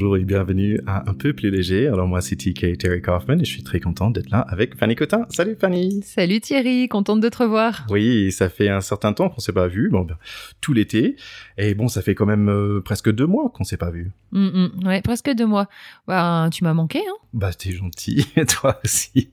Bonjour et bienvenue à Un peu plus léger. Alors moi c'est TK Terry Kaufman et je suis très content d'être là avec Fanny Cotin. Salut Fanny Salut Thierry, contente de te revoir. Oui, ça fait un certain temps qu'on s'est pas vu, bon, ben, tout l'été. Et bon, ça fait quand même euh, presque deux mois qu'on s'est pas vu. Mm, mm. ouais, presque deux mois. Bah, tu m'as manqué, hein Bah, t'es gentil, toi aussi.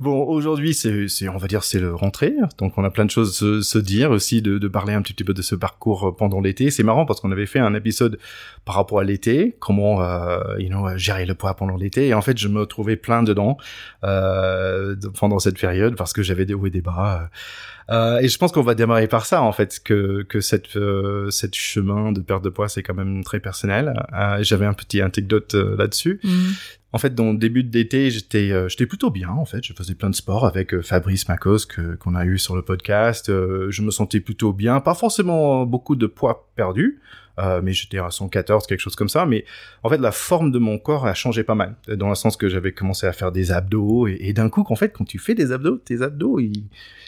bon, aujourd'hui, c'est, on va dire, c'est le rentrée, donc on a plein de choses se, se dire aussi, de, de parler un petit peu de ce parcours pendant l'été. C'est marrant parce qu'on avait fait un épisode par rapport à l'été, comment, euh, you know, gérer le poids pendant l'été. Et en fait, je me trouvais plein dedans euh, pendant cette période parce que j'avais des hauts et des bas. Euh, et je pense qu'on va démarrer par ça en fait, que que cette euh, cette chemin de perte de poids c'est quand même très personnel. Euh, J'avais un petit anecdote euh, là-dessus. Mhm. En fait, dans le début d'été, j'étais euh, j'étais plutôt bien en fait. Je faisais plein de sport avec euh, Fabrice Macos que qu'on a eu sur le podcast. je me sentais plutôt bien, pas forcément beaucoup de poids perdu. Euh, mais j'étais à 114, quelque chose comme ça. Mais en fait, la forme de mon corps a changé pas mal, dans le sens que j'avais commencé à faire des abdos, et, et d'un coup, qu'en fait, quand tu fais des abdos, tes abdos, ils,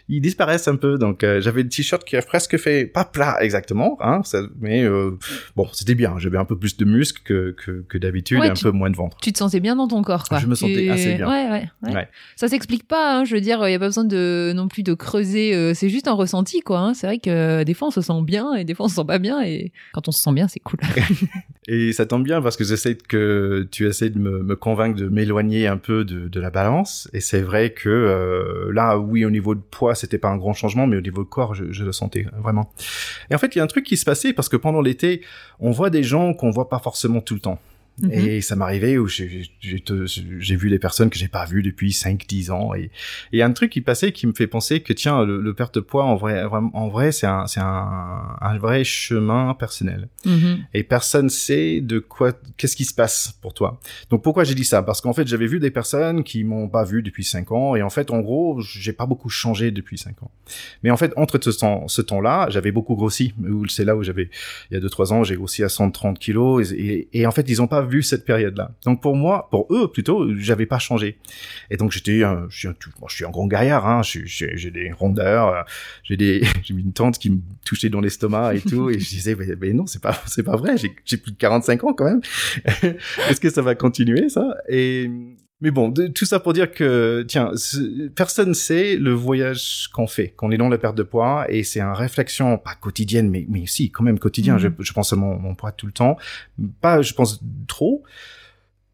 ils disparaissent un peu. Donc, euh, j'avais le t-shirt qui a presque fait, pas plat exactement, hein, ça, mais euh, bon, c'était bien. J'avais un peu plus de muscles que, que, que d'habitude Ouais, et un tu- peu moins de ventre. Tu te sentais bien dans ton corps, quoi. Je me sentais assez bien. Ouais, ouais, ouais. Ouais. Ça s'explique pas, hein, je veux dire, il y a pas besoin de non plus de creuser. c'est juste un ressenti, quoi. hein. C'est vrai que des fois on se sent bien et des fois on se sent pas bien, et quand on se bien, c'est cool. Et ça tombe bien parce que j'essaie que tu essaies de me, convaincre de m'éloigner un peu de, la balance. Et c'est vrai que euh, là, oui, au niveau de poids, c'était pas un grand changement, mais au niveau de corps, je, je le sentais vraiment. Et en fait, il y a un truc qui se passait parce que pendant l'été, on voit des gens qu'on voit pas forcément tout le temps. Mhm. Et ça m'arrivait où j'ai vu des personnes que j'ai pas vues depuis 5-10 ans. Et et il y a un truc qui passait qui me fait penser que tiens, le, le perte de poids, en vrai, en vrai, c'est un, c'est un, un vrai chemin personnel Mhm. et personne sait de quoi qu'est-ce qui se passe pour toi. Donc pourquoi j'ai dit ça? Parce qu'en fait, j'avais vu des personnes qui m'ont pas vu depuis cinq ans et en fait, en gros, j'ai pas beaucoup changé depuis cinq ans. Mais en fait, entre ce temps ce temps-là, j'avais beaucoup grossi. C'est là où j'avais il y a deux trois ans, j'ai grossi à 130 kilos et, et, et en fait, ils ont pas vu cette période-là. Donc pour moi, pour eux plutôt, j'avais pas changé. Et donc j'étais, je suis un, moi, je suis un grand gaillard, hein. J'ai des rondeurs, euh, j'ai des, j'ai une tante qui me touchait dans l'estomac et tout, et je disais, mais, non, c'est pas, c'est pas vrai. J'ai j'ai plus de 45 ans quand même. Est-ce que ça va continuer ça? Et mais bon, de- tout ça pour dire que, tiens, personne sait le voyage qu'on fait, qu'on est dans la perte de poids, et c'est une réflexion, pas quotidienne, mais, mais si, quand même quotidien. Mhm. Je, je pense à mon, mon poids tout le temps. Pas, je pense, trop.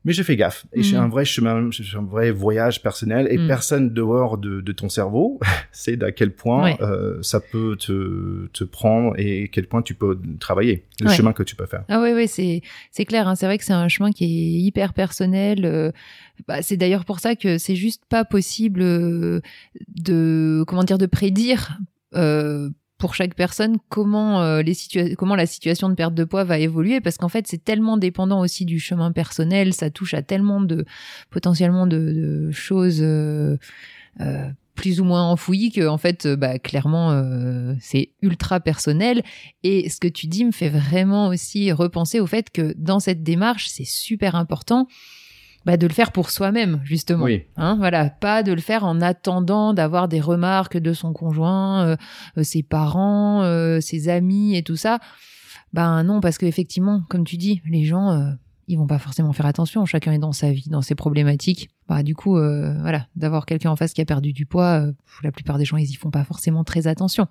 Mais j'ai fait gaffe. Et j'ai Mhm. un vrai chemin, j'ai un vrai voyage personnel. Et Mhm. personne dehors de, de ton cerveau sait à quel point Ouais. euh, ça peut te, te prendre et à quel point tu peux travailler, le Ouais. chemin que tu peux faire. Ah oui, oui, c'est c'est clair. hein. C'est vrai que c'est un chemin qui est hyper personnel. euh, bah, c'est d'ailleurs pour ça que c'est juste pas possible euh, de comment dire de prédire. euh, pour chaque personne, comment euh, les comment la situation de perte de poids va évoluer, parce qu'en fait, c'est tellement dépendant aussi du chemin personnel, ça touche à tellement de potentiellement de, de choses euh, euh, plus ou moins enfouies que en fait, bah, clairement, euh, c'est ultra personnel. Et ce que tu dis me fait vraiment aussi repenser au fait que dans cette démarche, c'est super important bah, de le faire pour soi-même, justement. Oui. Hein, voilà, pas de le faire en attendant d'avoir des remarques de son conjoint, euh, euh, ses parents, euh, ses amis et tout ça. Ben non, parce qu'effectivement, comme tu dis, les gens, euh, ils vont pas forcément faire attention. Chacun est dans sa vie, dans ses problématiques. Bah du coup, voilà, d'avoir quelqu'un en face qui a perdu du poids, la plupart des gens, ils y font pas forcément très attention.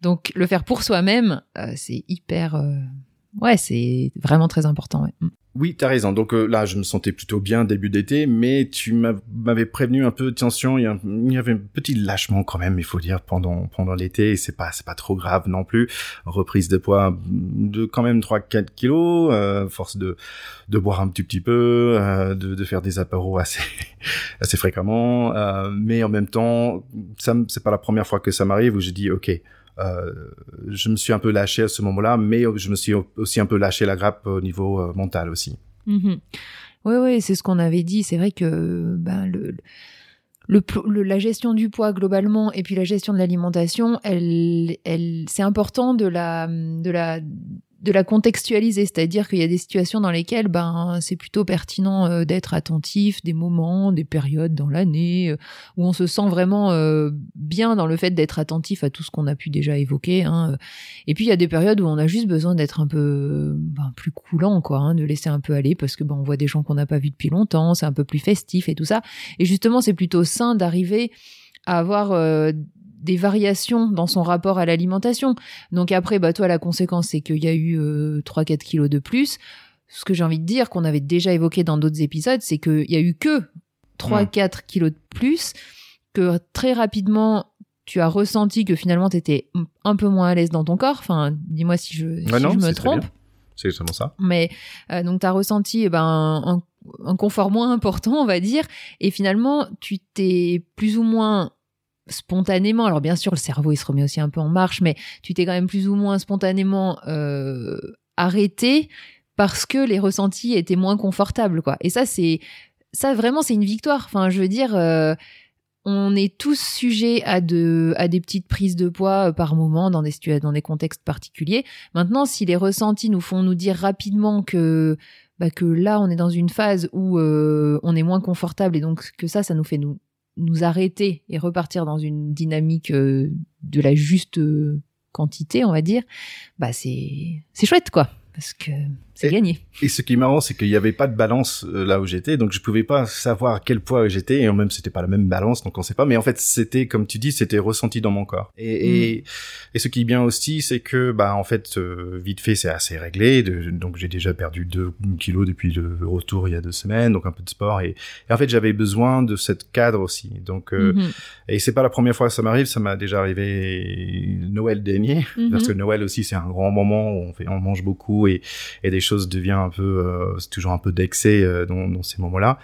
Donc le faire pour soi-même, c'est hyper, ouais, c'est vraiment très important. Ouais. Oui, t'as raison. Donc euh, là, je me sentais plutôt bien début d'été, mais tu m'avais prévenu un peu, a un- il y avait un petit lâchement quand même, il faut dire, pendant pendant l'été. C'est pas c'est pas trop grave non plus. Reprise de poids de quand même 3-4 kilos, euh, force de de boire un petit petit peu, euh, de, de faire des apéros assez assez fréquemment, euh, mais en même temps, ça c'est pas la première fois que ça m'arrive où j'ai dit ok. Euh, je me suis un peu lâché à ce moment-là, mais je me suis aussi un peu lâché la grappe au niveau euh, mental aussi. Mhm. Oui, oui, c'est ce qu'on avait dit. C'est vrai que ben, la gestion du poids globalement et puis la gestion de l'alimentation, c'est important de la de la contextualiser, c'est-à-dire qu'il y a des situations dans lesquelles ben c'est plutôt pertinent euh, d'être attentif, des moments, des périodes dans l'année euh, où on se sent vraiment euh, bien dans le fait d'être attentif à tout ce qu'on a pu déjà évoquer. Hein. Et puis il y a des périodes où on a juste besoin d'être un peu ben, plus coulant, quoi, hein, de laisser un peu aller parce que ben on voit des gens qu'on n'a pas vus depuis longtemps, c'est un peu plus festif et tout ça. Et justement c'est plutôt sain d'arriver à avoir des variations dans son rapport à l'alimentation. Donc après, bah toi, la conséquence, c'est qu'il y a eu 3-4 euh, kilos de plus. Ce que j'ai envie de dire, qu'on avait déjà évoqué dans d'autres épisodes, c'est qu'il y a eu que 3-4 kilos de plus, que très rapidement, tu as ressenti que finalement, tu étais un peu moins à l'aise dans ton corps. Enfin, dis-moi si je, si je me trompe. C'est justement ça. Mais euh, donc, tu as ressenti eh ben, un, un confort moins important, on va dire. Et finalement, tu t'es plus ou moins spontanément, alors bien sûr le cerveau il se remet aussi un peu en marche, mais tu t'es quand même plus ou moins spontanément euh, arrêté parce que les ressentis étaient moins confortables, quoi. Et ça c'est ça vraiment c'est une victoire. Enfin, je veux dire, euh, on est tous sujets à de à des petites prises de poids euh, par moment dans des dans des contextes particuliers. Maintenant, si les ressentis nous font nous dire rapidement que bah, que là on est dans une phase où on est moins confortable et donc que ça ça nous fait nous nous arrêter et repartir dans une dynamique euh, de la juste euh, quantité, on va dire, bah c'est c'est chouette quoi. Parce que c'est gagné. Et ce qui est marrant, c'est qu'il n'y avait pas de balance euh, là où j'étais, donc je pouvais pas savoir à quel poids j'étais, et même c'était pas la même balance, donc on sait pas. Mais en fait, c'était comme tu dis, c'était ressenti dans mon corps. Et, et, mm. ce qui est bien aussi, c'est que bah en fait, euh, vite fait, c'est assez réglé. De, donc j'ai déjà perdu 2 kilos depuis le retour il y a deux semaines, donc un peu de sport. Et, en fait, j'avais besoin de cette cadre aussi. Donc euh, mm-hmm. et c'est pas la première fois que ça m'arrive, ça m'a déjà arrivé Noël dernier, mm-hmm. parce que Noël aussi c'est un grand moment où on fait, on mange beaucoup et, et des choses deviennent un peu, euh, c'est toujours un peu d'excès euh, dans, dans, ces moments-là.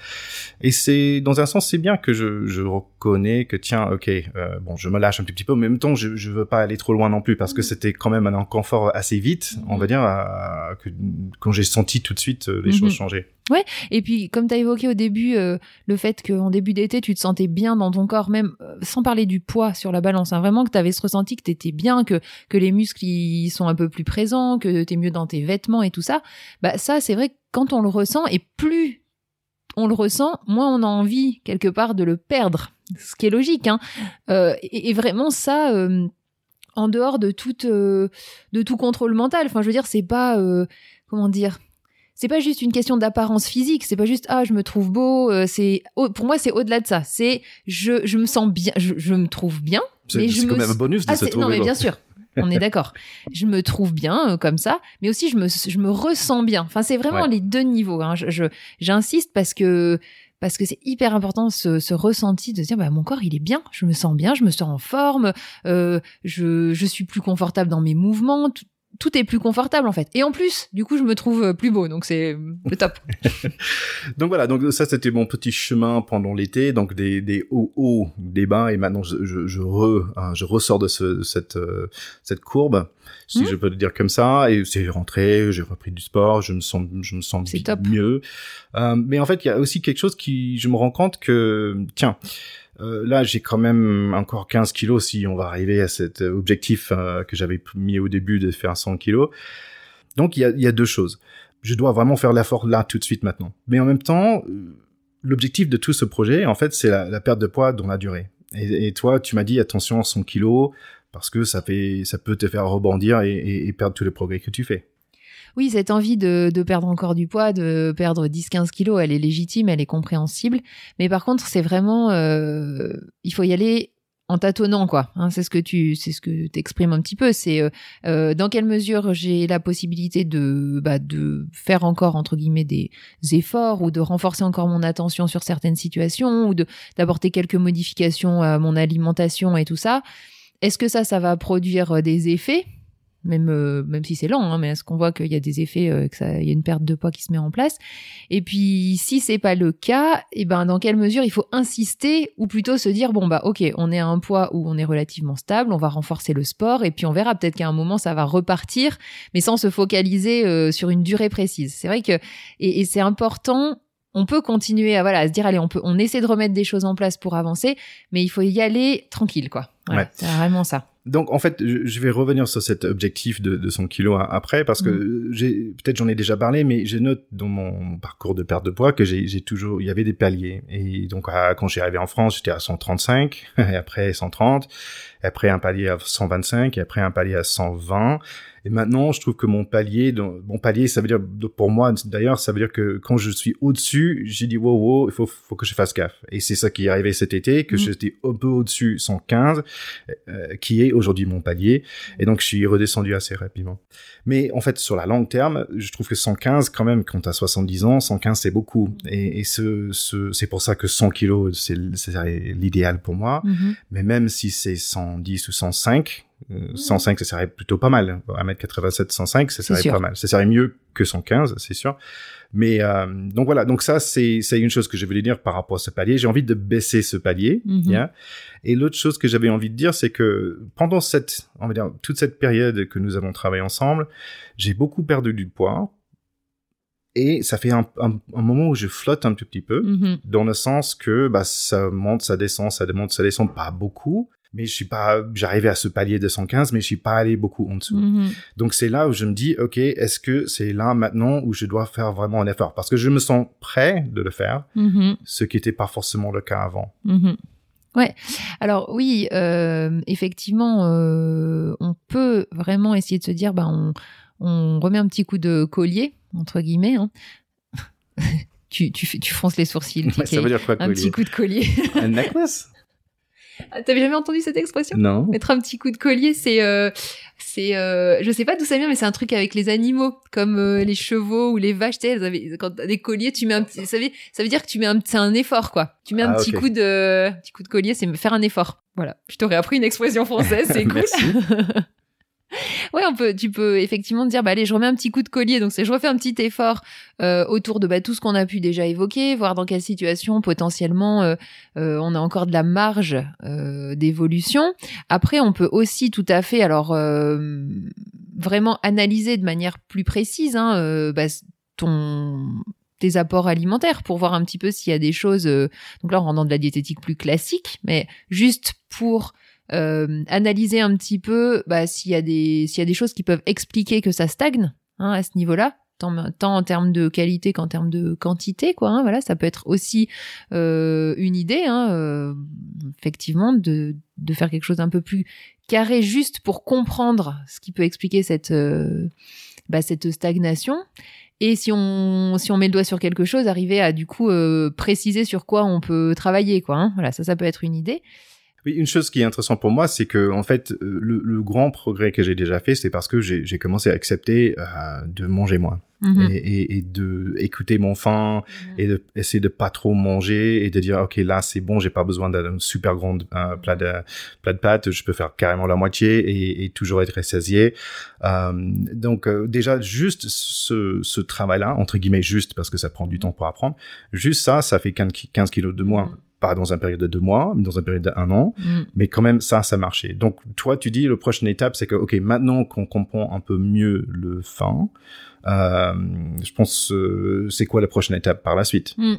Et c'est, dans un sens, c'est bien que je, je reconnais que tiens, ok, euh, bon, je me lâche un petit peu, mais en même temps, je, je veux pas aller trop loin non plus parce que mm. c'était quand même un inconfort assez vite, on va mm. dire, que, quand j'ai senti tout de suite les choses mm-hmm. changer. Ouais, et puis comme tu as évoqué au début le fait qu'en début d'été tu te sentais bien dans ton corps, même sans parler du poids sur la balance, hein, vraiment que tu avais ce ressenti que tu étais bien, que, que les muscles ils sont un peu plus présents, que tu es mieux dans tes vêtements et tout ça, bah ça c'est vrai que quand on le ressent et plus on le ressent, moins on a envie quelque part de le perdre, ce qui est logique. Hein. Euh, et, vraiment ça, euh, en dehors de toute, euh, de tout contrôle mental. Enfin, je veux dire, c'est pas comment dire. C'est pas juste une question d'apparence physique, c'est pas juste ah je me trouve beau, c'est pour moi c'est au-delà de ça. C'est je, je me sens bien, je, me trouve bien. C'est quand même un bonus de ah, se trouver. Non mais bien sûr, on est d'accord. Je me trouve bien euh, comme ça, mais aussi je me, je me ressens bien. Enfin, c'est vraiment les deux niveaux. Hein. Je, j'insiste parce que parce que c'est hyper important ce, ce ressenti de dire bah mon corps il est bien, je me sens bien, je me sens en forme, euh, je, je suis plus confortable dans mes mouvements, tout est plus confortable en fait. Et en plus, du coup, je me trouve euh, plus beau, donc c'est le top. donc voilà, donc ça c'était mon petit chemin pendant l'été, donc des, des hauts hauts, des bas, et maintenant je, je, je, re, hein, je ressors de ce, cette, euh, cette courbe, si mmh. je peux le dire comme ça, et c'est rentré, j'ai repris du sport, je me sens, je me sens mieux. Euh, mais en fait, il y a aussi quelque chose qui, je me rends compte que, tiens, euh, là, j'ai quand même encore 15 kilos si on va arriver à cet objectif euh, que j'avais mis au début de faire 100 kilos. Donc, il y a, y a, deux choses. Je dois vraiment faire l'effort là tout de suite maintenant. Mais en même temps, euh, l'objectif de tout ce projet, en fait, c'est la, perte de poids dans la durée. Et, et toi, tu m'as dit attention à 100 kilos parce que ça fait, ça peut te faire rebondir et, et perdre tous les progrès que tu fais oui, cette envie de, perdre encore du poids, de perdre 10-15 kilos, elle est légitime, elle est compréhensible. Mais par contre, c'est vraiment, euh, il faut y aller en tâtonnant quoi. Hein, c'est ce que tu, c'est ce que t'exprimes un petit peu. C'est euh, euh, dans quelle mesure j'ai la possibilité de, bah, de faire encore entre guillemets des efforts ou de renforcer encore mon attention sur certaines situations ou d'apporter quelques modifications à mon alimentation et tout ça. Est-ce que ça, ça va produire des effets? Même euh, même si c'est lent, hein, mais est-ce qu'on voit qu'il y a des effets, euh, ça, y a une perte de poids qui se met en place Et puis si c'est pas le cas, et eh ben dans quelle mesure il faut insister ou plutôt se dire bon bah ok, on est à un poids où on est relativement stable, on va renforcer le sport et puis on verra peut-être qu'à un moment ça va repartir, mais sans se focaliser euh, sur une durée précise. C'est vrai que et c'est important on peut continuer à voilà à se dire allez on peut on essaie de remettre des choses en place pour avancer mais il faut y aller tranquille quoi Ouais. c'est vraiment ça Donc en fait, je vais revenir sur cet objectif de, de 100 kilos après parce que Mm. j'ai peut-être j'en ai déjà parlé, mais je note dans mon parcours de perte de poids que j'ai j'ai toujours il y avait des paliers et donc à- quand j'ai arrivé en France, j'étais à 135 et après 130, et après un palier à 125 et après un palier à 120 et maintenant je trouve que mon palier mon palier ça veut dire pour moi d'ailleurs ça veut dire que quand je suis au-dessus, j'ai dit wow wow, il faut faut que je fasse gaffe et c'est ça qui est arrivé cet été que Mm. j'étais un peu au-dessus 115 euh, qui est aujourd'hui mon palier. Et donc, je suis redescendu assez rapidement. Mais en fait, sur la longue terme, je trouve que 115, quand même, quand t'as 70 ans, 115, c'est beaucoup. Et, et ce, ce, c'est pour ça que 100 kilos, c'est l'idéal pour moi. Mhm. Mais même si c'est 110 ou 105, euh, 105, ça serait plutôt pas mal. 1m87, 105, ça serait pas mal. Ça serait mieux que 115, c'est sûr. Mais euh, donc voilà, donc ça c'est une chose que je voulais dire par rapport à ce palier. J'ai envie de baisser ce palier. Mhm. bien. Et l'autre chose que j'avais envie de dire, c'est que pendant cette, on va dire, toute cette période que nous avons travaillé ensemble, j'ai beaucoup perdu du poids. Et ça fait un, un- un moment où je flotte un tout petit peu, Mhm. dans le sens que bah, ça monte, ça descend, ça monte, ça descend, pas beaucoup. Mais je suis pas, j'arrivais à ce palier de 115, mais je suis pas allé beaucoup en dessous. Mhm. Donc c'est là où je me dis, ok, est-ce que c'est là maintenant où je dois faire vraiment un effort? Parce que je me sens prêt de le faire, Mhm. ce qui n'était pas forcément le cas avant. Mhm. Ouais. Alors oui, euh, effectivement, euh, on peut vraiment essayer de se dire, bah, on, on remet un petit coup de collier entre guillemets. hein. tu, tu, fronces les sourcils. Ouais, ça veut dire quoi, un collier? petit coup de collier. Un necklace? T'avais jamais entendu cette expression? Non. Mettre un petit coup de collier, c'est, euh, c'est, euh, je sais pas d'où ça vient, mais c'est un truc avec les animaux, comme euh, les chevaux ou les vaches. Tu sais, elles avaient, quand t'as des colliers, tu mets un petit, ça veut, ça veut dire que tu mets un, c'est un effort, quoi. Tu mets un Ah, petit coup de, petit coup de collier, c'est faire un effort. Voilà. Je t'aurais appris une expression française, c'est cool. Ouais, on peut, tu peux effectivement te dire, bah allez, je remets un petit coup de collier. Donc c'est, je refais un petit effort euh, autour de bah, tout ce qu'on a pu déjà évoquer, voir dans quelle situation potentiellement euh, euh, on a encore de la marge euh, d'évolution. Après, on peut aussi tout à fait, alors euh, vraiment analyser de manière plus précise, hein, bah, ton tes apports alimentaires pour voir un petit peu s'il y a des choses. euh, donc là, on rentre dans de la diététique plus classique, mais juste pour euh, analyser un petit peu bah, s'il y a des s'il y a des choses qui peuvent expliquer que ça stagne hein, à ce niveau-là tant, tant en termes de qualité qu'en termes de quantité quoi hein, voilà ça peut être aussi euh, une idée hein, euh, effectivement de de faire quelque chose un peu plus carré juste pour comprendre ce qui peut expliquer cette euh, bah, cette stagnation et si on si on met le doigt sur quelque chose arriver à du coup euh, préciser sur quoi on peut travailler quoi hein. voilà ça ça peut être une idée Oui, une chose qui est intéressante pour moi, c'est que en fait, euh, le, le grand progrès que j'ai déjà fait, c'est parce que j'ai commencé à accepter euh, de manger moins Mhm. et, et, et de écouter mon faim et de essayer de pas trop manger et de dire ok là c'est bon, j'ai pas besoin d'un super grand euh, plat de plat de pâtes, je peux faire carrément la moitié et, et toujours être rassasié. Euh, donc euh, déjà juste ce, ce travail-là entre guillemets juste parce que ça prend du temps pour apprendre, juste ça, ça fait 15 ki- 15 kilos de moins. Mhm. Pas dans un période de deux mois, mais dans un période d'un an Mhm. mais quand même ça ça marchait donc toi tu dis le prochaine étape c'est que ok maintenant qu'on comprend un peu mieux le fin euh, je pense euh, c'est quoi la prochaine étape par la suite? Mm.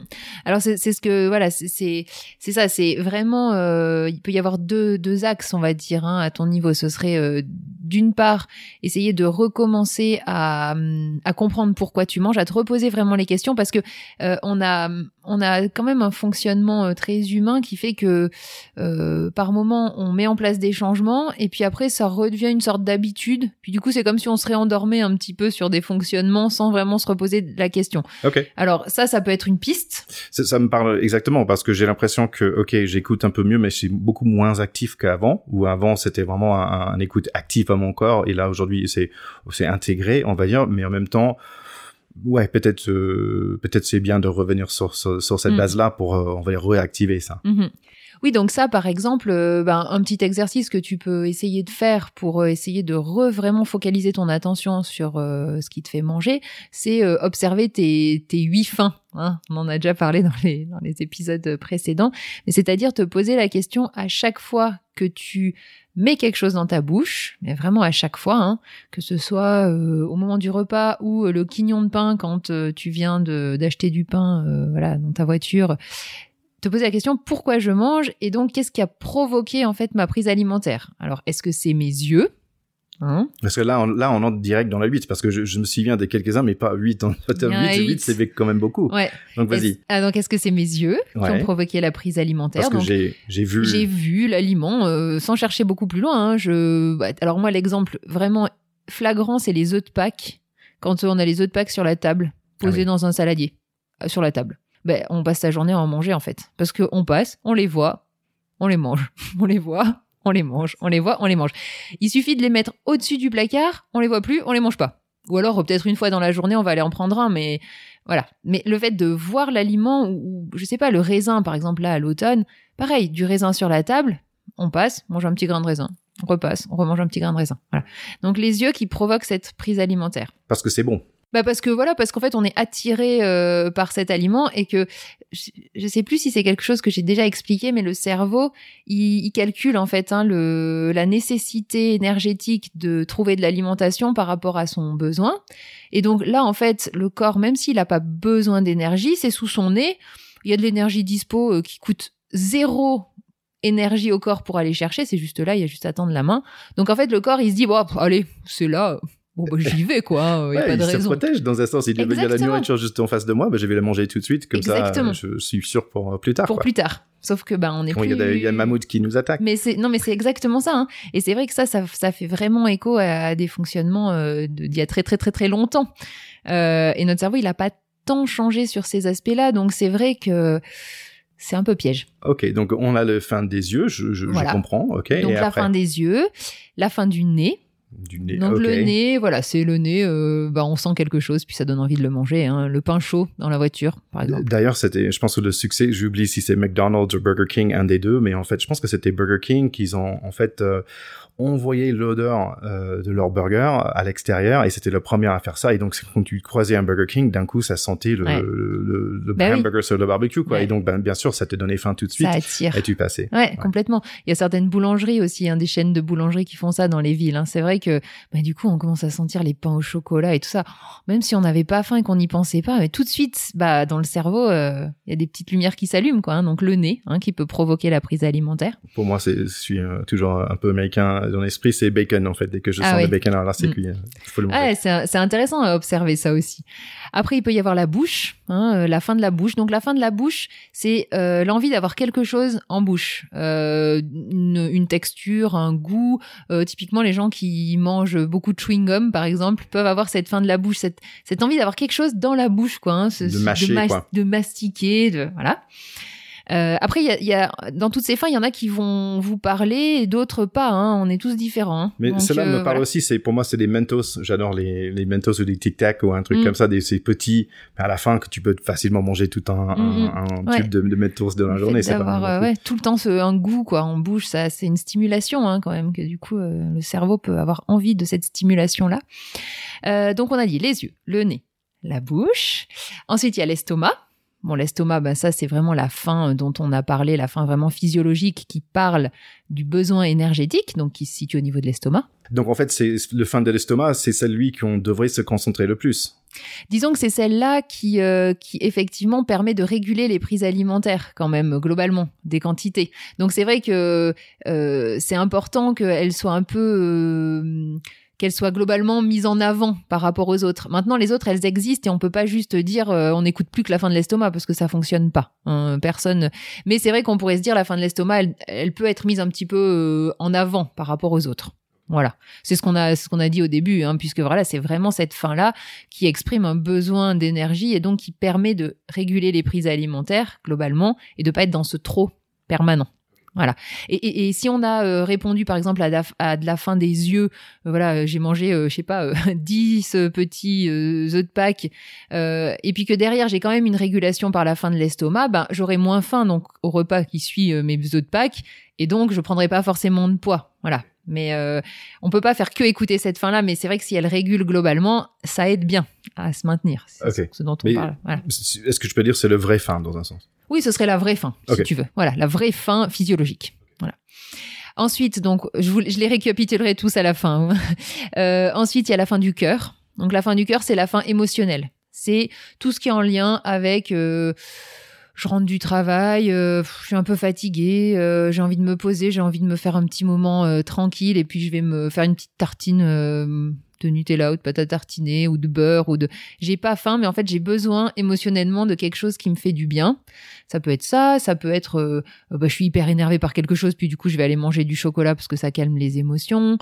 Alors c'est c'est ce que voilà c'est ça c'est vraiment euh, il peut y avoir deux deux axes on va dire hein, à ton niveau ce serait euh, d'une part essayer de recommencer à hum, à comprendre pourquoi tu manges à te reposer vraiment les questions parce que euh, on a on a quand même un fonctionnement euh, très humain qui fait que euh, par moment on met en place des changements et puis après ça redevient une sorte d'habitude. Puis du coup c'est comme si on se réendormait un petit peu sur des fonctionnements sans vraiment se reposer la question. Ok. Alors ça, ça peut être une piste. ça, ça me parle exactement parce que j'ai l'impression que ok j'écoute un peu mieux mais je suis beaucoup moins actif qu'avant où avant c'était vraiment un, un écoute actif à mon corps et là aujourd'hui c'est c'est intégré on va dire mais en même temps ouais peut-être euh, peut-être c'est bien de revenir sur sur, sur cette Mm. base là pour euh, on va réactiver ça Mhm. Oui, donc ça, par exemple, euh, ben, un petit exercice que tu peux essayer de faire pour euh, essayer de re vraiment focaliser ton attention sur euh, ce qui te fait manger, c'est observer tes, huit fins. Hein. On en a déjà parlé dans les, dans les épisodes précédents, mais c'est-à-dire te poser la question à chaque fois que tu mets quelque chose dans ta bouche, mais vraiment à chaque fois, hein, que ce soit au moment du repas ou le quignon de pain quand tu viens d'acheter du pain, voilà, dans ta voiture, te poser la question pourquoi je mange et donc qu'est-ce qui a provoqué en fait ma prise alimentaire? Alors est-ce que c'est mes yeux? Hein? Parce que là, on, là, on entre direct dans la 8, parce que je, me souviens des quelques-uns, mais pas 8. En fait, 8, 8, c'est quand même beaucoup. Ouais. Donc, vas-y. Ah, donc, est-ce que c'est mes yeux qui ont provoqué la prise alimentaire? Parce que j'ai, vu. J'ai vu l'aliment, euh, sans chercher beaucoup plus loin. Hein, je... Bah, alors, moi, l'exemple vraiment flagrant, c'est les œufs de Pâques. Quand on a les œufs de Pâques sur la table, posés ah dans un saladier, euh, sur la table ben, on passe sa journée à en manger en fait. Parce qu'on passe, on les voit, on les mange. On les voit, on les mange. On les voit, on les mange. Il suffit de les mettre au-dessus du placard, on les voit plus, on les mange pas. Ou alors peut-être une fois dans la journée, on va aller en prendre un, mais voilà. Mais le fait de voir l'aliment ou, je sais pas, le raisin par exemple là à l'automne, pareil, du raisin sur la table, on passe, mange un petit grain de raisin. On repasse, on remange un petit grain de raisin. Voilà. Donc les yeux qui provoquent cette prise alimentaire. Parce que c'est bon. Bah parce que voilà, parce qu'en fait on est attiré euh, par cet aliment et que je, sais plus si c'est quelque chose que j'ai déjà expliqué, mais le cerveau il, calcule en fait hein, le la nécessité énergétique de trouver de l'alimentation par rapport à son besoin. Et donc là en fait le corps, même s'il n'a pas besoin d'énergie, c'est sous son nez, il y a de l'énergie dispo euh, qui coûte zéro énergie au corps pour aller chercher, c'est juste là, il y a juste à tendre la main. Donc en fait le corps il se dit bon allez c'est là bon bah, j'y vais quoi, il y a pas de il se protège dans un sens, il il y a la nourriture juste en face de moi, bah, je vais la manger tout de suite comme ça je suis sûr pour euh, plus tard. Pour plus tard. Sauf que bah on est plus... Il y, a, un mammouth qui nous attaque. Mais c'est non mais c'est exactement ça. Hein. Et c'est vrai que ça, ça, ça fait vraiment écho à, des fonctionnements euh, d'il y a très très très très longtemps. Euh, et notre cerveau il a pas tant changé sur ces aspects-là, donc c'est vrai que c'est un peu piège. Ok, donc on a le fin des yeux, je, je, je comprends. Ok. Donc la fin des yeux, la fin du nez. Du nez. Donc le nez, voilà, c'est le nez. Euh, bah, on sent quelque chose, puis ça donne envie de le manger. Hein. Le pain chaud dans la voiture, par exemple. D'ailleurs, c'était, je pense que le succès, j'oublie si c'est McDonald's ou Burger King, un des deux, mais en fait, je pense que c'était Burger King qu'ils ont en fait euh, on voyait l'odeur euh, de leur burger à l'extérieur et c'était le premier à faire ça et donc quand tu croisais un Burger King d'un coup ça sentait le, le, le, ben hamburger sur le barbecue quoi. Et donc ben, bien sûr ça te donnait faim tout de suite ça attire. et tu passais. Ouais, complètement. Il y a certaines boulangeries aussi hein, des chaînes de boulangeries qui font ça dans les villes hein. c'est vrai que ben, du coup on commence à sentir les pains au chocolat et tout ça. Même si on n'avait pas faim et qu'on n'y pensait pas mais tout de suite bah dans le cerveau euh, il y a des petites lumières qui s'allument quoi hein. donc le nez hein, qui peut provoquer la prise alimentaire. Pour moi c'est je suis euh, toujours un peu américain dans l'esprit, c'est bacon en fait. Dès que je ah sens le bacon, alors là c'est mm. cuit. Ah, c'est intéressant à observer ça aussi. Après, il peut y avoir la bouche, hein, euh, la fin de la bouche. Donc la fin de la bouche, c'est euh, l'envie d'avoir quelque chose en bouche, euh, une, texture, un goût. typiquement, les gens qui mangent beaucoup de chewing gum, par exemple, peuvent avoir cette fin de la bouche, cette, cette envie d'avoir quelque chose dans la bouche, quoi. Hein, de mâcher, quoi. de mastiquer, de voilà. Euh, après, il y a, dans toutes ces fins, il y en a qui vont vous parler et d'autres pas. Hein. On est tous différents. Hein. Mais cela me euh, parle aussi. C'est pour moi, c'est des Mentos. J'adore les, les Mentos ou des Tic Tac ou un truc mm. comme ça. Des ces petits à la fin que tu peux facilement manger tout un, un, mm, mm. tube de, de, Mentos dans la journée. C'est euh, ouais, tout le temps ce, un goût quoi en bouche. Ça, c'est une stimulation hein, quand même que du coup le cerveau peut avoir envie de cette stimulation là. donc on a dit les yeux, le nez, la bouche. Ensuite il y a l'estomac. Bon, l'estomac, ben ça, c'est vraiment la faim dont on a parlé, la faim vraiment physiologique qui parle du besoin énergétique, donc qui se situe au niveau de l'estomac. Donc en fait, c'est le fin de l'estomac, c'est celui qu'on devrait se concentrer le plus. Disons que c'est celle-là qui, euh, qui effectivement permet de réguler les prises alimentaires quand même globalement des quantités. Donc c'est vrai que euh, c'est important qu'elle soit un peu euh, qu'elle soit globalement mise en avant par rapport aux autres. Maintenant, les autres, elles existent et on peut pas juste dire euh, on n'écoute plus que la fin de l'estomac parce que ça fonctionne pas. Hein, personne. Mais c'est vrai qu'on pourrait se dire la fin de l'estomac, elle, peut être mise un petit peu euh, en avant par rapport aux autres. Voilà, c'est ce qu'on a, ce qu'on a dit au début, hein, puisque voilà, c'est vraiment cette fin-là qui exprime un besoin d'énergie et donc qui permet de réguler les prises alimentaires globalement et de pas être dans ce trop permanent. Voilà. Et, et, et si on a euh, répondu par exemple à, à de la faim des yeux, euh, voilà, euh, j'ai mangé, euh, je sais pas, euh, 10 euh, petits euh, œufs de Pâques, euh, et puis que derrière j'ai quand même une régulation par la faim de l'estomac, ben j'aurai moins faim donc au repas qui suit euh, mes œufs de Pâques, et donc je prendrai pas forcément de poids. Voilà. Mais euh, on peut pas faire que écouter cette faim là, mais c'est vrai que si elle régule globalement, ça aide bien à se maintenir. C'est Ok. ce dont on Mais- parle. Voilà. Est-ce que je peux dire c'est le vrai faim dans un sens? Oui, ce serait la vraie faim, si tu veux. Voilà, la vraie faim physiologique. Voilà. Ensuite, donc, je, vous, je les récapitulerai tous à la fin. Euh, ensuite, il y a la fin du cœur. Donc, la fin du cœur, c'est la fin émotionnelle. C'est tout ce qui est en lien avec. euh, je rentre du travail, euh, je suis un peu fatiguée, euh, j'ai envie de me poser, j'ai envie de me faire un petit moment tranquille, et puis je vais me faire une petite tartine de Nutella ou de pâte à tartiner ou de beurre ou de. J'ai pas faim, mais en fait j'ai besoin émotionnellement de quelque chose qui me fait du bien. Ça peut être ça, ça peut être, euh, bah, je suis hyper énervée par quelque chose, puis du coup je vais aller manger du chocolat parce que ça calme les émotions.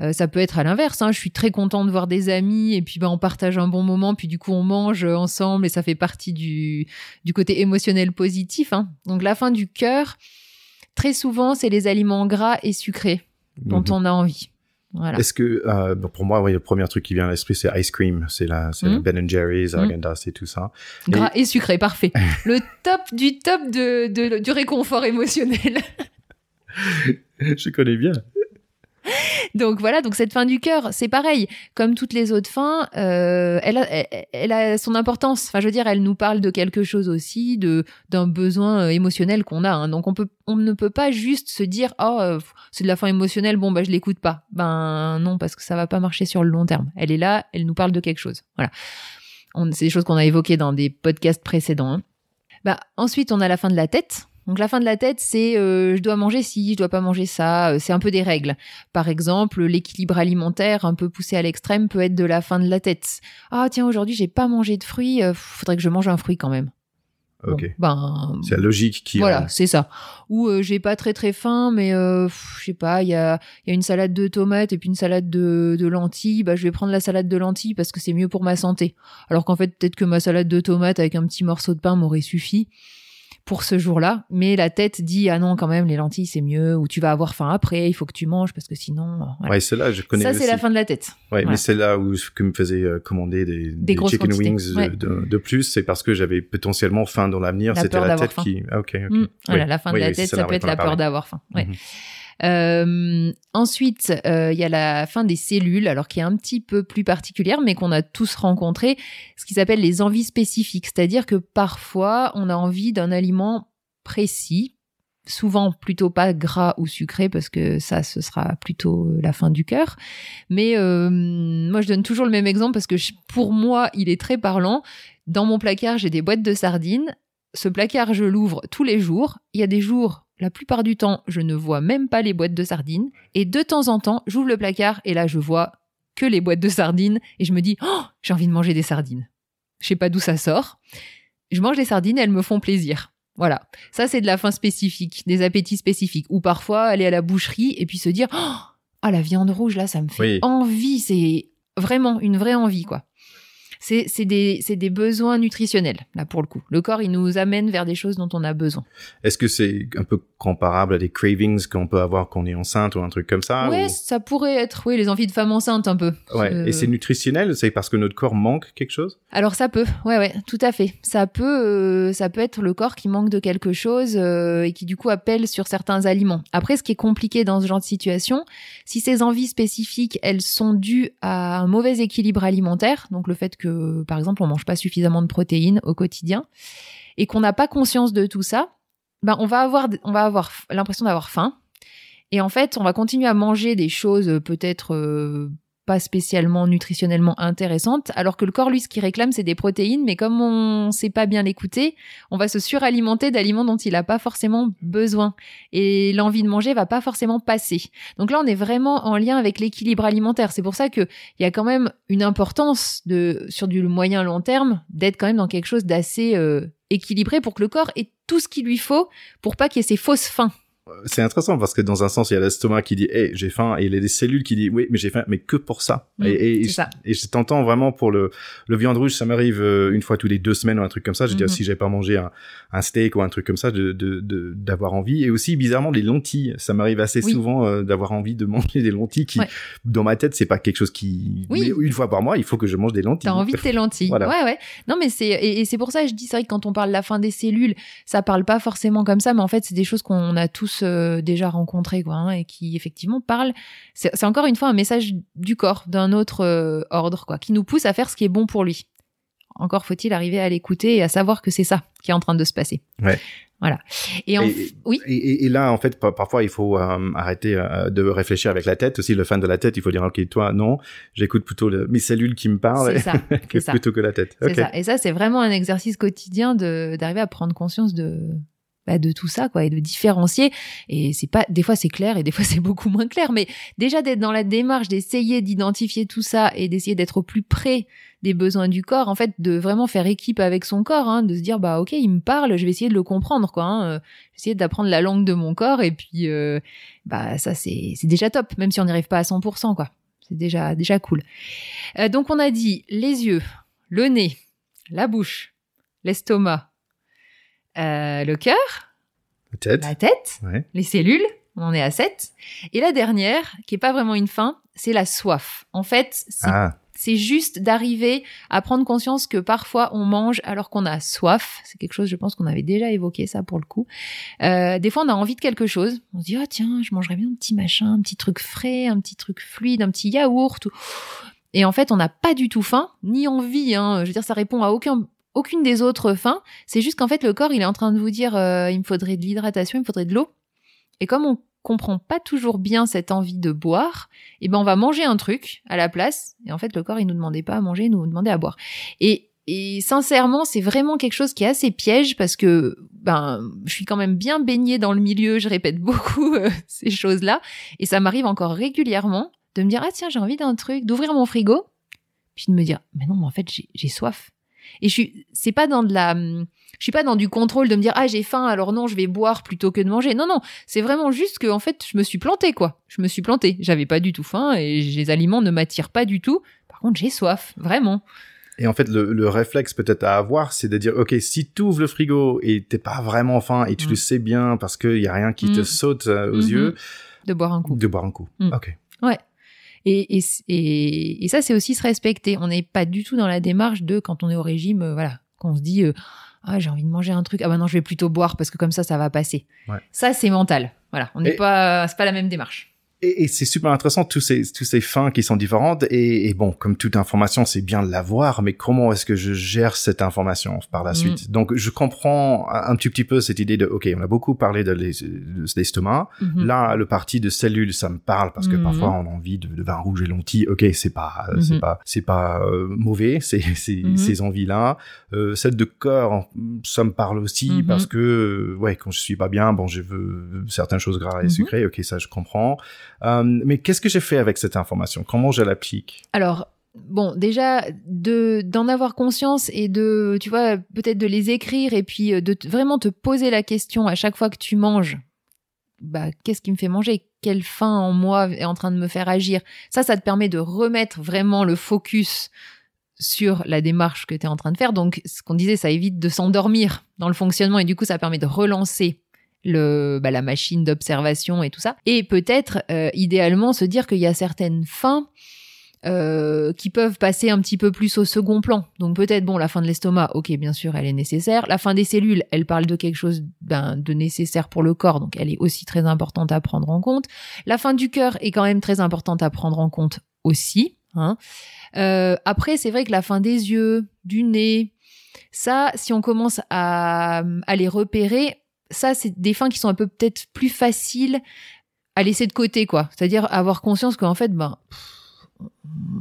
Euh, ça peut être à l'inverse, hein, je suis très contente de voir des amis et puis bah on partage un bon moment, puis du coup on mange ensemble et ça fait partie du du côté émotionnel positif. Hein. Donc la fin du cœur, très souvent c'est les aliments gras et sucrés dont Mhm. on a envie. Voilà. Est-ce que euh, pour moi, oui, le premier truc qui vient à l'esprit, c'est ice cream. C'est la, c'est la Mm. Ben Jerry's, Mm. Häagen-Dazs et tout ça. Gras et sucré, parfait. Le top du top de, de- du réconfort émotionnel. je connais bien. Donc voilà, donc cette fin du cœur, c'est pareil. Comme toutes les autres fins, euh, elle, a, elle, a son importance. Enfin, je veux dire, elle nous parle de quelque chose aussi, de d'un besoin euh, émotionnel qu'on a. hein. Donc on peut, on ne peut pas juste se dire, oh, euh, c'est de la fin émotionnelle, bon bah je l'écoute pas. Ben non, parce que ça va pas marcher sur le long terme. Elle est là, elle nous parle de quelque chose. Voilà. C'est des choses qu'on a évoquées dans des podcasts précédents. hein. Bah ensuite, on a la fin de la tête. Donc la fin de la tête, c'est euh, je dois manger ci, je dois pas manger ça. Euh, C'est un peu des règles. Par exemple, l'équilibre alimentaire un peu poussé à l'extrême peut être de la fin de la tête. Ah tiens, aujourd'hui j'ai pas mangé de fruits, euh, faudrait que je mange un fruit quand même. Bon, Ok. ben C'est la logique qui. voilà, euh, c'est ça. Ou euh, j'ai pas très très faim, mais euh, je sais pas, il y a, y a une salade de tomates et puis une salade de, de lentilles. Bah, je vais prendre la salade de lentilles parce que c'est mieux pour ma santé. Alors qu'en fait, peut-être que ma salade de tomates avec un petit morceau de pain m'aurait suffi pour ce jour-là. Mais la tête dit ah non, quand même, les lentilles c'est mieux. Ou tu vas avoir faim après, il faut que tu manges parce que sinon. euh, voilà. Ouais, c'est là, je connais ça, c'est la fin de la tête. Ouais, Voilà. mais c'est là où que me faisais euh, commander des, des, chicken wings de, Ouais. de, de plus. C'est parce que j'avais potentiellement faim dans l'avenir. La C'était la tête faim. qui. Ah, ok, ok. Mm, voilà, Oui. la fin de Oui, la oui, tête, ça peut être la peur d'avoir faim. Ouais. Mhm. Euh, ensuite, euh, il y a la fin des cellules, alors qui est un petit peu plus particulière, mais qu'on a tous rencontré, ce qui s'appelle les envies spécifiques. C'est-à-dire que parfois, on a envie d'un aliment précis, souvent plutôt pas gras ou sucré, parce que ça, ce sera plutôt euh, la fin du cœur. Mais moi, je donne toujours le même exemple parce que pour moi, il est très parlant. Dans mon placard, j'ai des boîtes de sardines. Ce placard, je l'ouvre tous les jours. Il y a des jours, la plupart du temps, je ne vois même pas les boîtes de sardines. Et de temps en temps, j'ouvre le placard et là, je vois que les boîtes de sardines et je me dis, oh, j'ai envie de manger des sardines. Je sais pas d'où ça sort. Je mange des sardines, elles me font plaisir. Voilà. Ça, c'est de la faim spécifique, des appétits spécifiques. Ou parfois, aller à la boucherie et puis se dire, oh, ah, la viande rouge, là, ça me fait Oui. envie. C'est vraiment une vraie envie, quoi. C'est des, besoins nutritionnels, là, pour le coup. Le corps, il nous amène vers des choses dont on a besoin. Est-ce que c'est un peu comparable à des cravings qu'on peut avoir quand on est enceinte ou un truc comme ça ouais, ou- ça pourrait être, oui, les envies de femme enceinte, un peu. Ouais. Euh, Et c'est nutritionnel C'est parce que notre corps manque quelque chose? Alors ça peut, ouais ouais, tout à fait. Ça peut, euh, ça peut être le corps qui manque de quelque chose euh, et qui du coup appelle sur certains aliments. Après, ce qui est compliqué dans ce genre de situation, si ces envies spécifiques, elles sont dues à un mauvais équilibre alimentaire, donc le fait que par exemple on mange pas suffisamment de protéines au quotidien et qu'on n'a pas conscience de tout ça, ben on va avoir, on va avoir l'impression d'avoir faim. Et en fait, on va continuer à manger des choses euh, peut-être euh, pas spécialement nutritionnellement intéressantes, alors que le corps, lui, ce qu'il réclame, c'est des protéines, mais comme on sait pas bien l'écouter, on va se suralimenter d'aliments dont il a pas forcément besoin. Et l'envie de manger va pas forcément passer. Donc là, on est vraiment en lien avec l'équilibre alimentaire. C'est pour ça que il y a quand même une importance de, sur du moyen long terme, d'être quand même dans quelque chose d'assez euh, équilibré pour que le corps ait tout ce qu'il lui faut pour pas qu'il y ait ces fausses faims. C'est intéressant parce que dans un sens, il y a l'estomac qui dit, hey, j'ai faim, et il y a des cellules qui disent, oui, mais j'ai faim, mais que pour ça. Mm, et, et, c'est ça. et je t'entends vraiment pour le, le viande rouge, ça m'arrive euh, une fois tous les deux semaines ou un truc comme ça. Je veux dire, Mhm. si j'ai pas mangé un, un steak ou un truc comme ça, de, de, de- d'avoir envie. Et aussi, bizarrement, les lentilles. Ça m'arrive assez Oui. souvent euh, d'avoir envie de manger des lentilles qui, Ouais. dans ma tête, c'est pas quelque chose qui, Oui. mais une fois par mois, il faut que je mange des lentilles. T'as envie de tes lentilles. Voilà. Ouais, ouais. Non, mais c'est et, et c'est pour ça que je dis c'est vrai que quand on parle de la fin des cellules, ça parle pas forcément comme ça, mais en fait c'est des choses qu'on a tous euh, déjà rencontrées quoi, hein, et qui effectivement parlent. C'est encore une fois un message du corps d'un autre euh, ordre quoi, qui nous pousse à faire ce qui est bon pour lui. Encore faut-il arriver à l'écouter et à savoir que c'est ça qui est en train de se passer. Ouais. Voilà. Et, en... Et- oui. Et, là, en fait, par- parfois, il faut euh, arrêter euh, de réfléchir avec la tête. Aussi, le fan de la tête, il faut dire, ok, toi, non, j'écoute plutôt le- mes cellules qui me parlent ça. que- ça. plutôt que la tête. Ça. Et ça, c'est vraiment un exercice quotidien de d'arriver à prendre conscience de bah, de tout ça, quoi, et de différencier. Et c'est pas, des fois c'est clair et des fois c'est beaucoup moins clair, mais déjà d'être dans la démarche d'essayer d'identifier tout ça et d'essayer d'être au plus près des besoins du corps, en fait, de vraiment faire équipe avec son corps, hein, de se dire bah ok, il me parle, je vais essayer de le comprendre, quoi. Hein, euh, essayer d'apprendre la langue de mon corps et puis euh, bah ça c'est c'est déjà top, même si on n'y arrive pas à 100%, quoi. C'est déjà déjà cool. Euh, donc on a dit les yeux, le nez, la bouche, l'estomac, euh, le cœur, Peut-être. la tête, Ouais. les cellules, on en est à 7. Et la dernière, qui est pas vraiment une faim, c'est la soif. En fait, c'est Ah, c'est juste d'arriver à prendre conscience que parfois on mange alors qu'on a soif. C'est quelque chose, je pense qu'on avait déjà évoqué ça pour le coup. Euh, des fois, on a envie de quelque chose. On se dit, ah tiens, je mangerais bien un petit machin, un petit truc frais, un petit truc fluide, un petit yaourt. ou- Et en fait, on n'a pas du tout faim, ni envie. Hein. Je veux dire, ça répond à aucun, aucune des autres faims. C'est juste qu'en fait, le corps, il est en train de vous dire, euh, il me faudrait de l'hydratation, il me faudrait de l'eau. Et comme on comprend pas toujours bien cette envie de boire, eh ben on va manger un truc à la place. Et en fait, le corps, il nous demandait pas à manger, il nous demandait à boire. Et, et sincèrement, c'est vraiment quelque chose qui est assez piège parce que ben je suis quand même bien baignée dans le milieu, je répète beaucoup euh, ces choses-là, et ça m'arrive encore régulièrement de me dire ah tiens j'ai envie d'un truc, d'ouvrir mon frigo, puis de me dire mais non mais en fait j'ai soif. Et je suis c'est pas dans de la hum, je suis pas dans du contrôle de me dire ah j'ai faim alors non je vais boire plutôt que de manger. Non non, c'est vraiment juste que en fait je me suis plantée quoi. Je me suis plantée. J'avais pas du tout faim et les aliments ne m'attirent pas du tout. Par contre j'ai soif vraiment. Et en fait, le, le réflexe peut-être à avoir, c'est de dire, ok, si tu ouvres le frigo et t'es pas vraiment faim et tu Mm. le sais bien parce qu'il y a rien qui te Mm. saute euh, aux Mhm. yeux, De boire un coup. de boire un coup. Mm. Ok. Et, et, et, et ça, c'est aussi se respecter. On n'est pas du tout dans la démarche de quand on est au régime, euh, voilà, qu'on se dit euh, ah j'ai envie de manger un truc, ah bah non je vais plutôt boire parce que comme ça ça va passer. Ouais. Ça c'est mental. Voilà, on n'est pas, c'est pas la même démarche. Et, et c'est super intéressant tous ces tous ces fins qui sont différentes. Et, et bon comme toute information c'est bien de l'avoir mais comment est-ce que je gère cette information par la Mm. suite? Donc je comprends un, petit petit peu cette idée de ok on a beaucoup parlé de l'es- de l'estomac. Mhm. là le parti de cellules ça me parle parce que Mhm. parfois on a envie de, de vin rouge et lentilles. Ok c'est pas euh, c'est Mhm. pas c'est pas euh, mauvais c'est c'est ces envies là euh, celle de corps ça me parle aussi parce que ouais quand je suis pas bien bon je veux certaines choses gras et sucrées. Ok ça je comprends euh, mais qu'est-ce que j'ai fait avec cette information? Comment je l'applique? Alors, bon, déjà, de d'en avoir conscience et de, tu vois, peut-être de les écrire et puis euh, de vraiment te poser la question à chaque fois que tu manges. Bah, qu'est-ce qui me fait manger? Quelle faim en moi est en train de me faire agir? Ça, ça te permet de remettre vraiment le focus sur la démarche que tu es en train de faire. Donc, ce qu'on disait, ça évite de s'endormir dans le fonctionnement et du coup, ça permet de relancer le, bah, la machine d'observation et tout ça. Et peut-être, euh, idéalement, se dire qu'il y a certaines fins euh, qui peuvent passer un petit peu plus au second plan. Donc peut-être, bon, la fin de l'estomac, ok, bien sûr, elle est nécessaire. La fin des cellules, elle parle de quelque chose ben, de nécessaire pour le corps, donc elle est aussi très importante à prendre en compte. La fin du cœur est quand même très importante à prendre en compte aussi. Hein. Euh, après, c'est vrai que la fin des yeux, du nez, ça, si on commence à, à les repérer, ça, c'est des fins qui sont un peu peut-être plus faciles à laisser de côté, quoi. C'est-à-dire avoir conscience qu'en fait, ben, pff,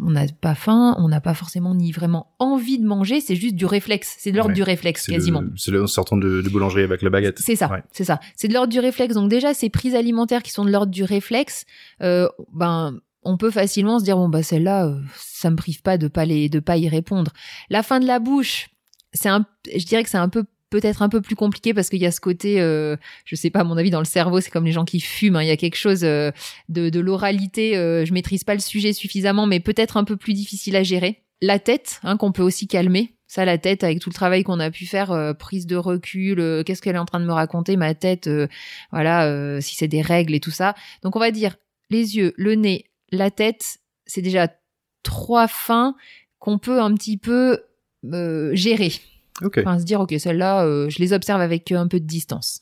on n'a pas faim, on n'a pas forcément ni vraiment envie de manger, c'est juste du réflexe. C'est de l'ordre Ouais. du réflexe, quasiment. C'est le sortant de, de boulangerie avec la baguette. C'est ça, Ouais. c'est ça. C'est de l'ordre du réflexe. Donc déjà, ces prises alimentaires qui sont de l'ordre du réflexe, euh, ben on peut facilement se dire bon bah celle-là, euh, ça me prive pas de pas les de pas y répondre. La fin de la bouche, c'est un, je dirais que c'est un peu peut-être un peu plus compliqué parce qu'il y a ce côté, euh, je sais pas, à mon avis, dans le cerveau, c'est comme les gens qui fument. hein, Il y a quelque chose euh, de, l'oralité. euh, je maîtrise pas le sujet suffisamment, mais peut-être un peu plus difficile à gérer. La tête, hein, qu'on peut aussi calmer. Ça, la tête, avec tout le travail qu'on a pu faire, euh, prise de recul, euh, qu'est-ce qu'elle est en train de me raconter, ma tête, voilà, si c'est des règles et tout ça. Donc, on va dire les yeux, le nez, la tête, c'est déjà trois fins qu'on peut un petit peu gérer. Ok. Enfin, se dire, ok, celle-là, euh, je les observe avec un peu de distance.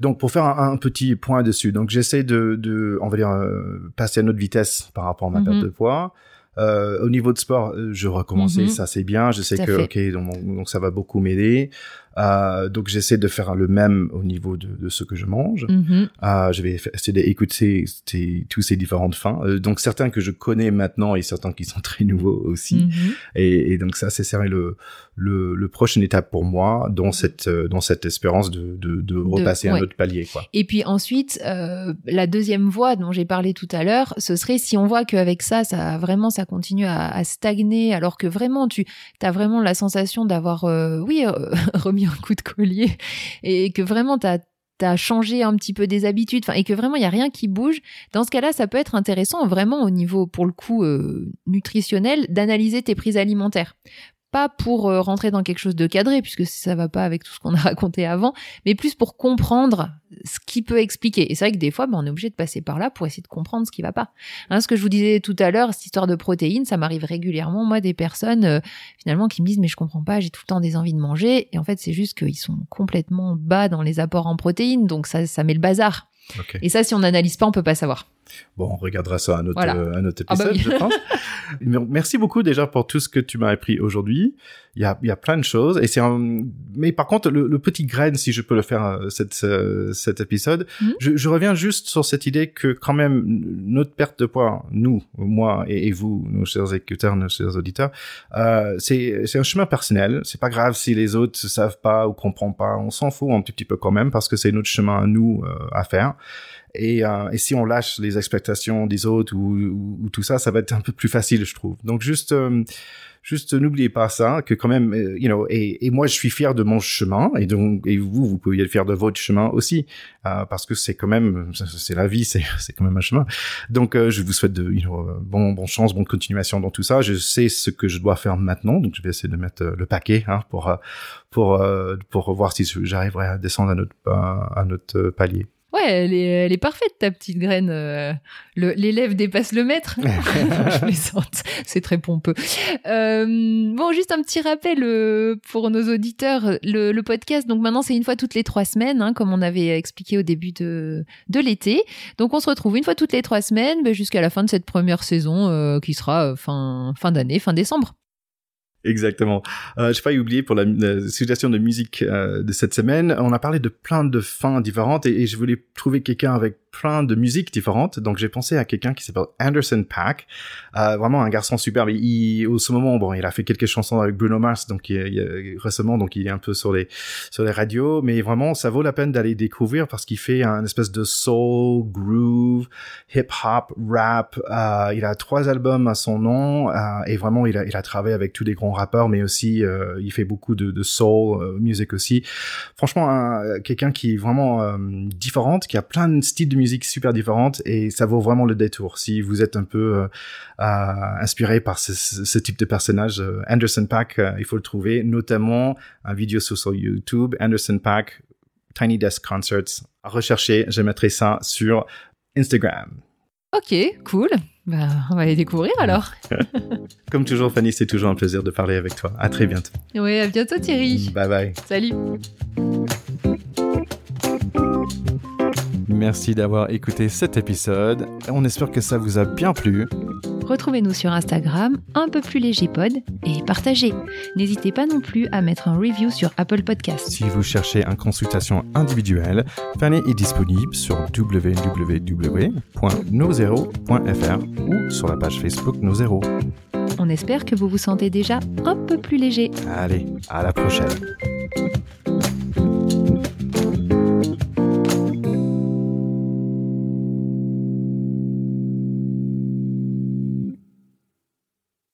Donc pour faire un, un petit point dessus, donc j'essaie de, de, on va dire, euh, passer à notre vitesse par rapport à ma perte Mhm. de poids. Euh, au niveau de sport, euh, je recommençais, Mhm. ça c'est bien. Je sais Tout que ok, donc, donc ça va beaucoup m'aider. Euh, donc j'essaie de faire le même au niveau de, de ce que je mange. Mhm. Euh, je vais essayer d'écouter tous ces différentes fins. Euh, donc certains que je connais maintenant et certains qui sont très nouveaux aussi. Mhm. Et, et donc ça, c'est le, le, le prochaine étape pour moi dans cette, euh, dans cette espérance de, de, de repasser un autre palier, quoi. Et puis ensuite, euh, la deuxième voie dont j'ai parlé tout à l'heure, ce serait si on voit qu'avec ça, ça vraiment, ça continue à, à stagner, alors que vraiment, tu as vraiment la sensation d'avoir, euh, oui, euh, un coup de collier, et que vraiment, tu as changé un petit peu des habitudes, et que vraiment il y a rien qui bouge. Dans ce cas-là, ça peut être intéressant vraiment au niveau, pour le coup, euh, nutritionnel, d'analyser tes prises alimentaires. Pas pour euh, rentrer dans quelque chose de cadré, puisque ça va pas avec tout ce qu'on a raconté avant, mais plus pour comprendre ce qui peut expliquer. Et c'est vrai que des fois, ben, on est obligé de passer par là pour essayer de comprendre ce qui va pas. Hein, ce que je vous disais tout à l'heure, cette histoire de protéines, ça m'arrive régulièrement, moi, des personnes euh, finalement qui me disent mais je comprends pas, j'ai tout le temps des envies de manger. Et en fait, c'est juste qu'ils sont complètement bas dans les apports en protéines, donc ça, ça met le bazar. Et ça, si on n'analyse pas, on peut pas savoir. Bon, on regardera ça à notre, Voilà. euh, Ah bah épisode, oui. je pense. Merci beaucoup déjà pour tout ce que tu m'as appris aujourd'hui. Il y a, il y a plein de choses. Et c'est un... Mais par contre, le, le petit grain, si je peux le faire, euh, cette, euh, cet épisode, Mhm. je, je reviens juste sur cette idée que quand même, notre perte de poids, nous, moi et, et vous, nos chers écouteurs, nos chers auditeurs, euh, c'est un chemin personnel. C'est pas grave si les autres ne savent pas ou comprennent pas. On s'en fout un petit, petit peu quand même parce que c'est notre chemin à nous à faire. Et, euh, et si on lâche les expectations des autres ou, ou, ou tout ça, ça va être un peu plus facile, je trouve. Donc juste, euh, juste n'oubliez pas ça, que quand même, euh, you know, et, et moi je suis fier de mon chemin, et donc et vous, vous pouvez être fier de votre chemin aussi, euh, parce que c'est quand même, c'est la vie, c'est quand même un chemin. Donc euh, je vous souhaite de, you know, euh, bon, bon chance, bonne continuation dans tout ça. Je sais ce que je dois faire maintenant, donc je vais essayer de mettre le paquet hein, pour pour pour voir si j'arriverai à descendre à notre à notre palier. Ouais, elle est, elle est parfaite, ta petite graine. euh, L'élève dépasse le maître. je plaisante, c'est très pompeux. Euh, bon, juste un petit rappel euh, pour nos auditeurs. Le, le podcast, donc maintenant, c'est une fois toutes les trois semaines, hein, comme on avait expliqué au début de, de l'été. Donc, on se retrouve une fois toutes les trois semaines ben, jusqu'à la fin de cette première saison euh, qui sera euh, fin, fin d'année, fin décembre. Exactement. Euh, j'ai failli oublier pour la, la suggestion de musique euh, de cette semaine. On a parlé de plein de fins différentes et, et je voulais trouver quelqu'un avec plein de musiques différentes. Donc j'ai pensé à quelqu'un qui s'appelle Anderson Pack. Euh, vraiment un garçon superbe. Il, au ce moment, bon, il a fait quelques chansons avec Bruno Mars, donc il, il, récemment, donc il est un peu sur les sur les radios. Mais vraiment, ça vaut la peine d'aller découvrir parce qu'il fait un espèce de soul, groove, hip hop, rap. Euh, il a trois albums à son nom euh, et vraiment, il a il a travaillé avec tous les grands rappeur, mais aussi euh, il fait beaucoup de, de soul euh, music aussi. Franchement, un- quelqu'un qui est vraiment euh, différente, qui a plein de styles de musique super différentes et ça vaut vraiment le détour. Si vous êtes un peu euh, euh, inspiré par ce, type de personnage, euh, Anderson Pack, il faut le trouver, notamment un vidéo sur, sur YouTube, Anderson Pack, Tiny Desk Concerts. À rechercher, je mettrai ça sur Instagram. Ok, cool. Bah, on va les découvrir alors. Comme toujours, Fanny, c'est toujours un plaisir de parler avec toi. À très bientôt. Oui, à bientôt Thierry. Bye bye. Salut. Merci d'avoir écouté cet épisode. On espère que ça vous a bien plu. Retrouvez-nous sur Instagram, un peu plus léger pod, et partagez. N'hésitez pas non plus à mettre un review sur Apple Podcasts. Si vous cherchez une consultation individuelle, Fanny est disponible sur www.nozero.fr ou sur la page Facebook Nozero. On espère que vous vous sentez déjà un peu plus léger. Allez, à la prochaine.